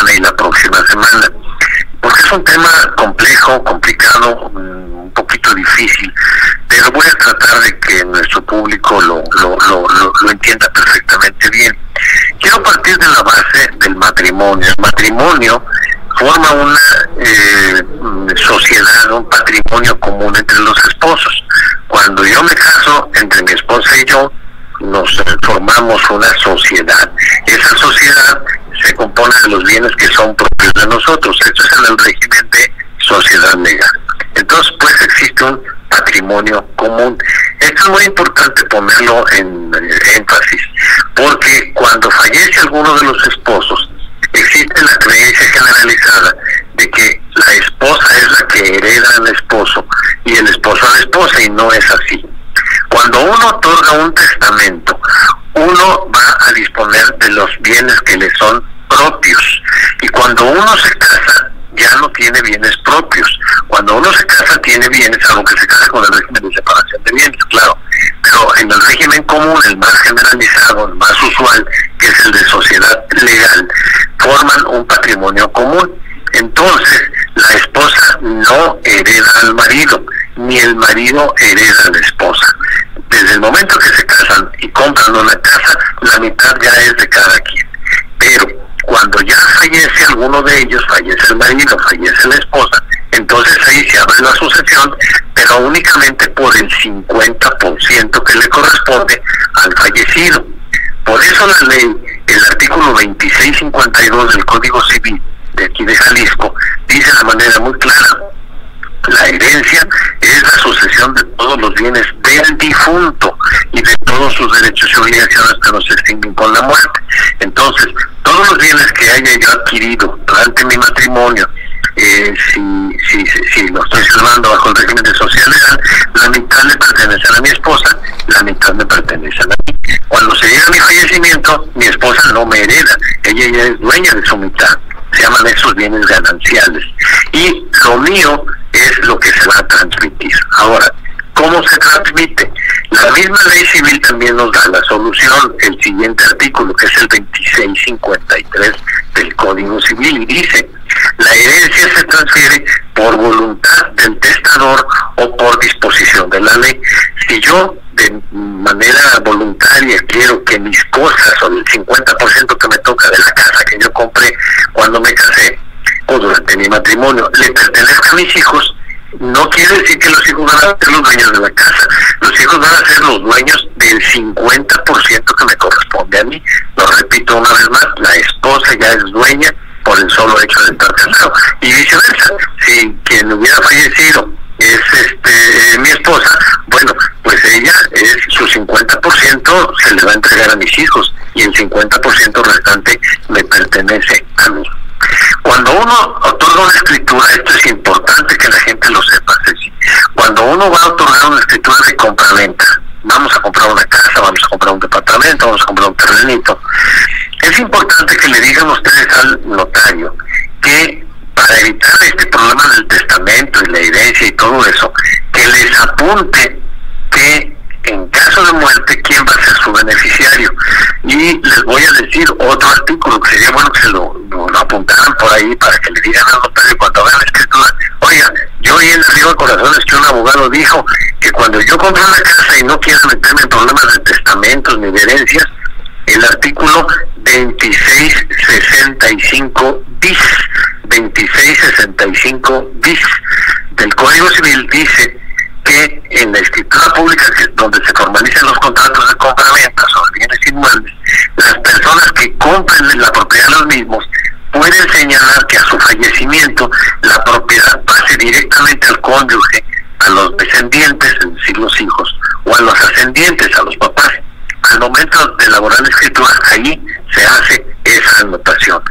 semana y la próxima semana. Porque es un tema complejo, complicado, mm, un poquito difícil, pero voy a tratar de que nuestro público lo, lo, lo, lo entienda perfectamente bien. Quiero partir de la base del matrimonio. El matrimonio forma una eh, sociedad, un patrimonio común entre los esposos. Cuando yo me caso entre mi esposa y yo, nos formamos una sociedad. Esa sociedad se compone de los bienes que son propios de nosotros. Esto es en el régimen de sociedad legal. Entonces, pues existe un patrimonio común. Esto es muy importante ponerlo en énfasis, porque cuando fallece alguno de los esposos, existe la creencia generalizada de que la esposa es la que hereda al esposo y el esposo a la esposa, y no es así. Cuando uno otorga un testamento, uno va a disponer de los bienes que le son propios. Y cuando uno se casa, ya no tiene bienes propios. Cuando uno se casa, tiene bienes, aunque se casa con el régimen de separación de bienes, claro. Pero en el régimen común, el más generalizado, el más usual, que es el de sociedad legal, forman un patrimonio común. Entonces, la esposa no hereda al marido, ni el marido hereda a la esposa. Desde el momento que se casan y compran una casa, la mitad ya es de cada quien. Cuando ya fallece alguno de ellos, fallece el marido, fallece la esposa, entonces ahí se abre la sucesión, pero únicamente por el 50% que le corresponde al fallecido. Por eso la ley, el artículo 2652 del Código Civil de aquí de Jalisco, dice de manera muy clara, la herencia es la sucesión de todos los bienes del difunto y de todos sus derechos y obligaciones que no se extinguen con la muerte. Entonces, todos los bienes que haya yo adquirido durante mi matrimonio, eh, si, si, si, lo estoy celebrando bajo el régimen de sociedad, la mitad le pertenece a mi esposa, la mitad me pertenece a mí. Cuando se llega mi fallecimiento, mi esposa no me hereda, ella ya es dueña de su mitad. Se llaman esos bienes gananciales. Y lo mío es lo que se va a transmitir. Ahora, ¿cómo se transmite? La misma ley civil también nos da la solución, el siguiente artículo, que es el 2653 del Código Civil, y dice, la herencia se transfiere por voluntad del testador o por disposición de la ley. Si yo de manera voluntaria quiero que mis cosas o el 50% que me toca de la casa que yo compré cuando me casé o durante mi matrimonio le pertenezca a mis hijos, no quiere decir que los hijos van a ser los dueños de la casa. Los hijos van a ser los dueños del 50% que me corresponde a mí. Lo repito una vez más, la esposa ya es dueña por el solo hecho de estar casado. Y viceversa, si quien hubiera fallecido es este mi esposa, bueno, pues ella es su 50% se le va a entregar a mis hijos y el 50% restante me pertenece a mí. Cuando uno otorga una escritura, esto es importante que gente lo sepa, Ceci. Cuando uno va a otorgar una escritura de compraventa, vamos a comprar una casa, vamos a comprar un departamento, vamos a comprar un terrenito, es importante que le digan ustedes al notario que para evitar este problema del testamento y la herencia y todo eso, que les apunte que en caso de muerte, quién va a ser su beneficiario. Y les voy a decir otro artículo que sería bueno que se lo, lo, apuntaran por ahí para que le digan al notario cuando hagan la escritura, yo oí en Río de Corazones que un abogado dijo que cuando yo compro una casa y no quiero meterme en problemas de testamentos ni de herencias, el artículo 2665 bis, 2665 bis del Código Civil dice que en la escritura pública donde se formalizan los contratos de compra-venta sobre bienes inmuebles, las personas que compren la propiedad de los pueden señalar que a su fallecimiento la propiedad pase directamente al cónyuge, a los descendientes, es decir, los hijos, o a los ascendientes, a los papás. Al momento de elaborar la escritura, ahí se hace esa anotación.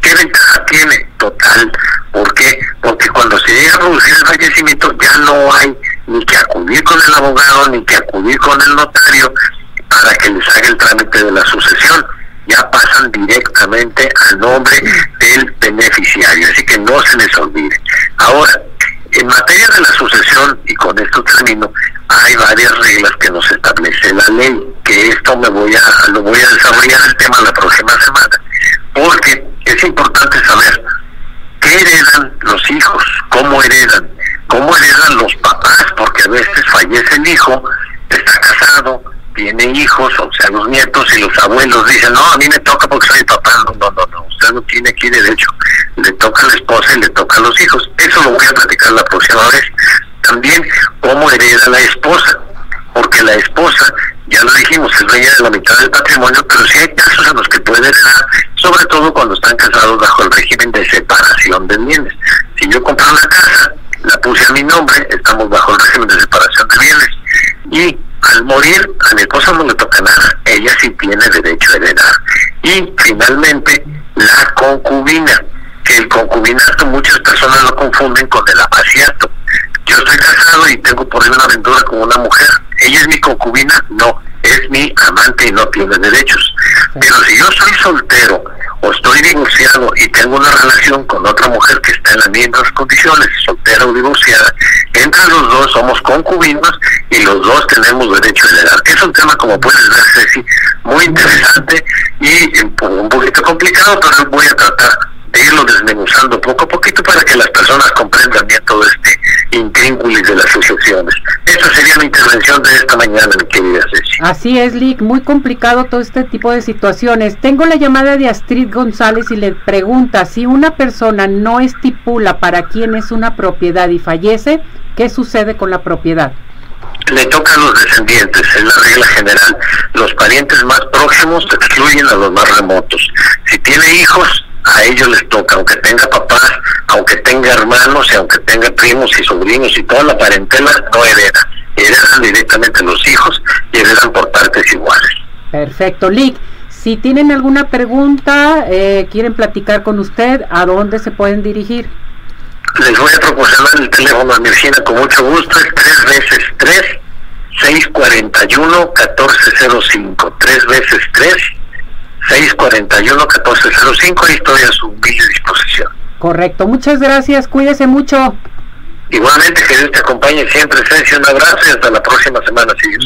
¿Qué ventaja tiene? Total. ¿Por qué? Porque cuando se llega a producir el fallecimiento ya no hay ni que acudir con el abogado, ni que acudir con el notario para que les haga el trámite de la sucesión ya pasan directamente al nombre del beneficiario, así que no se les olvide. Ahora, en materia de la sucesión, y con esto termino, hay varias reglas que nos establece la ley, que esto me voy a, lo voy a desarrollar el tema la próxima semana, porque es importante saber qué heredan los hijos, cómo heredan, cómo heredan los papás, porque a veces fallece el hijo, está casado, tiene hijos, o sea, los nietos y los abuelos dicen, no, a mí me toca porque soy papá, no, no, no, no, usted no tiene aquí derecho, le toca a la esposa y le toca a los hijos. Eso lo voy a platicar la próxima vez. También cómo hereda la esposa, porque la esposa, ya lo dijimos, es dueña de la mitad del patrimonio, pero sí hay casos en los que puede heredar, sobre todo cuando están casados bajo el régimen de separación de bienes. Si yo compré una casa, la puse a mi nombre, estamos bajo el régimen de separación de bienes, y al morir a mi esposa no le toca nada, ella sí tiene derecho a heredar. Y finalmente, la concubina, que el concubinato muchas personas lo confunden con el amaciato. Yo estoy casado y tengo por ahí una aventura con una mujer. ¿Ella es mi concubina? No, es mi amante y no tiene derechos. Pero si yo soy soltero o estoy divorciado y tengo una relación con otra mujer que está en las mismas condiciones, soltera o divorciada, entre los dos somos concubinos y los dos tenemos derecho a heredar. Es un tema, como puedes ver, Ceci, muy interesante y un poquito complicado, pero voy a tratar de irlo desmenuzando poco a poquito para que las personas comprendan intrínculis de las sucesiones. Esa sería mi intervención de esta mañana, mi querida Ceci. Así es, Lick, muy complicado todo este tipo de situaciones. Tengo la llamada de Astrid González y le pregunta si una persona no estipula para quién es una propiedad y fallece, ¿qué sucede con la propiedad? le toca a los descendientes, es la regla general. Los parientes más próximos excluyen a los más remotos. Si tiene hijos, a ellos les toca, aunque tenga papás, aunque tenga hermanos y aunque tenga primos y sobrinos y toda la parentela, no hereda. Heredan directamente los hijos y heredan por partes iguales. Perfecto, Lick. Si tienen alguna pregunta, eh, quieren platicar con usted, ¿a dónde se pueden dirigir? Les voy a proporcionar el teléfono a Mircina con mucho gusto, es tres veces tres, 641 1405, tres veces tres, 641-1405 y estoy a su humilde disposición. Correcto, muchas gracias, cuídese mucho. Igualmente, que Dios te acompañe siempre, Ceci, un abrazo y hasta la próxima semana. gracias.